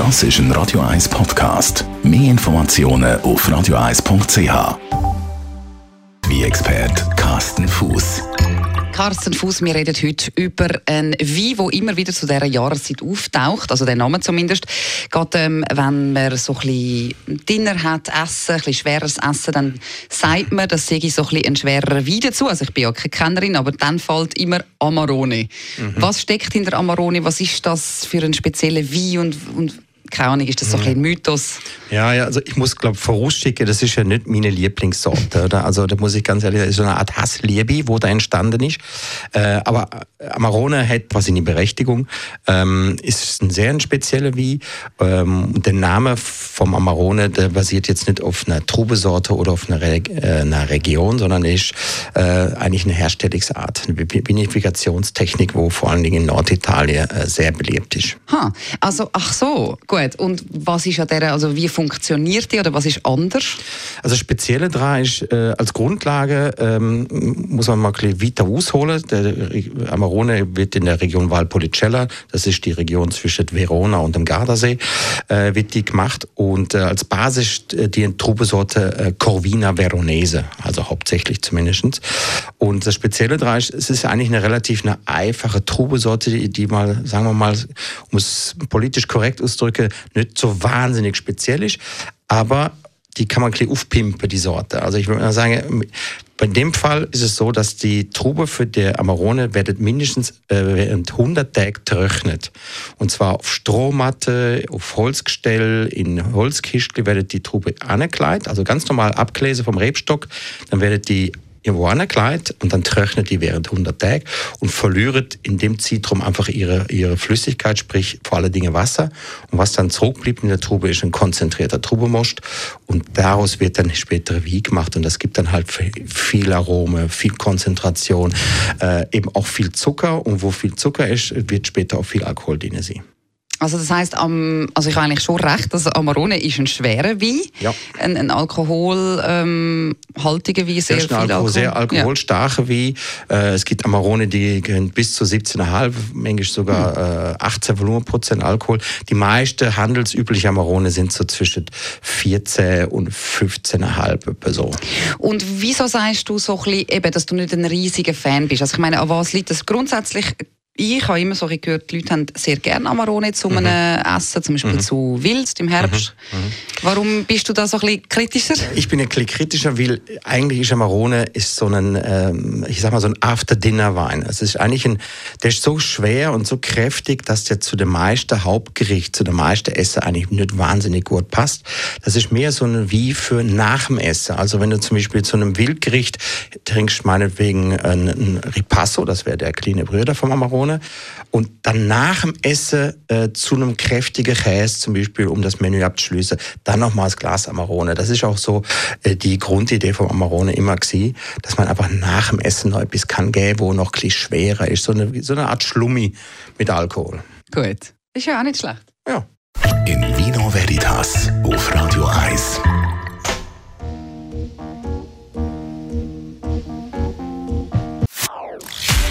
Das ist ein Radio 1 Podcast. Mehr Informationen auf radio1.ch. Wie Expert Carsten Fuß. Carsten Fuß, wir reden heute über einen Wein, der immer wieder zu dieser Jahreszeit auftaucht, also der Name zumindest. Gerade ähm, wenn man so ein bisschen Dinner hat, Essen, ein bisschen schweres Essen, dann sagt man, das sei so ein, bisschen ein schwerer Wein dazu. Also ich bin ja keine Kennerin, aber dann fällt immer Amarone. Mhm. Was steckt hinter Amarone? Was ist das für ein spezieller Wein und, und keine Ahnung, ist das so ein mhm. Mythos? Ja, ja, also ich muss, glaube vorausschicken, das ist ja nicht meine Lieblingssorte. Oder? Also da muss ich ganz ehrlich sagen, so eine Art Hassliebe, wo da entstanden ist. Äh, aber Amarone hat quasi eine Berechtigung. Ähm, ist ein sehr ein spezieller Wein. Ähm, der Name vom Amarone, der basiert jetzt nicht auf einer Trubesorte oder auf einer, Re äh, einer Region, sondern ist äh, eigentlich eine Herstellungsart, eine Vinifikationstechnik, wo vor allen Dingen in Norditalien äh, sehr beliebt ist. Ha, also ach so, gut. Gut, und was ist an der, also wie funktioniert die oder was ist anders? Also spezielle daran ist, äh, als Grundlage ähm, muss man mal ein weiter ausholen. Der Amarone wird in der Region Valpolicella, das ist die Region zwischen Verona und dem Gardasee, äh, wird die gemacht und äh, als Basis äh, die Trubesorte äh, Corvina Veronese, also hauptsächlich zumindest. Und das Spezielle daran ist, es ist eigentlich eine relativ eine einfache Trubesorte, die, die mal, sagen wir mal, um es politisch korrekt auszudrücken, nicht so wahnsinnig speziell ist, aber die kann man ein bisschen aufpimpen, die Sorte. Also ich würde mal sagen, bei dem Fall ist es so, dass die Trube für die Amarone wird mindestens äh, während 100 Tage trocknet. Und zwar auf Strohmatte, auf Holzgestell, in Holzkistel wird die Trube angekleidet, also ganz normal abgelesen vom Rebstock. Dann wird die irgendwo angekleidet und dann trocknet die während 100 Tage und verliert in dem Zeitraum einfach ihre, ihre Flüssigkeit, sprich vor allen Dingen Wasser. Und was dann zurückbleibt in der Trube ist ein konzentrierter Trubemost und daraus wird dann später Wein gemacht und das gibt dann halt viel Arome, viel Konzentration, äh, eben auch viel Zucker und wo viel Zucker ist, wird später auch viel Alkohol drin sein. Also das heißt, also ich habe eigentlich schon recht, dass Amarone ist ein schwerer Wein, ja. ein, ein alkoholhaltiger ähm, Wein, sehr viel Alkohol, Alkohol. Sehr alkoholstarker ja. Wein. Äh, es gibt Amarone, die gehen bis zu 17,5, manchmal sogar hm. äh, 18 Volumenprozent Alkohol. Die meisten handelsüblichen Amarone sind so zwischen 14 und 15,5 Person. Und wieso sagst du so ein bisschen, eben, dass du nicht ein riesiger Fan bist? Also ich meine, an was liegt das grundsätzlich? Ich habe immer so gehört, die Leute haben sehr gerne Amarone zu einem mhm. Essen, zum Beispiel mhm. zu Wild im Herbst. Mhm. mhm. Warum bist du da so ein bisschen kritischer? Ich bin ein bisschen kritischer, weil eigentlich ist Amarone ist so ein, ähm, ich sag mal so ein After-Dinner-Wein. Es ist eigentlich ein, der ist so schwer und so kräftig, dass der zu dem meisten Hauptgericht, zu dem meisten Essen eigentlich nicht wahnsinnig gut passt. Das ist mehr so ein wie für nach dem Essen. Also wenn du zum Beispiel zu einem Wildgericht trinkst, meinetwegen ein, ein Ripasso, das wäre der kleine Brüder vom Amarone, Zitrone und dann nach dem Essen äh, zu einem kräftigen Käse zum Beispiel, um das Menü abzuschließen, dann nochmal das Glas Amarone. Das ist auch so äh, die Grundidee vom Amarone immer gewesen, dass man einfach nach dem Essen noch etwas kann geben, wo noch ein bisschen schwerer ist. So eine, so eine Art Schlummi mit Alkohol. Gut. Ist ja auch nicht schlecht. Ja. In Vino Veritas auf Radio 1.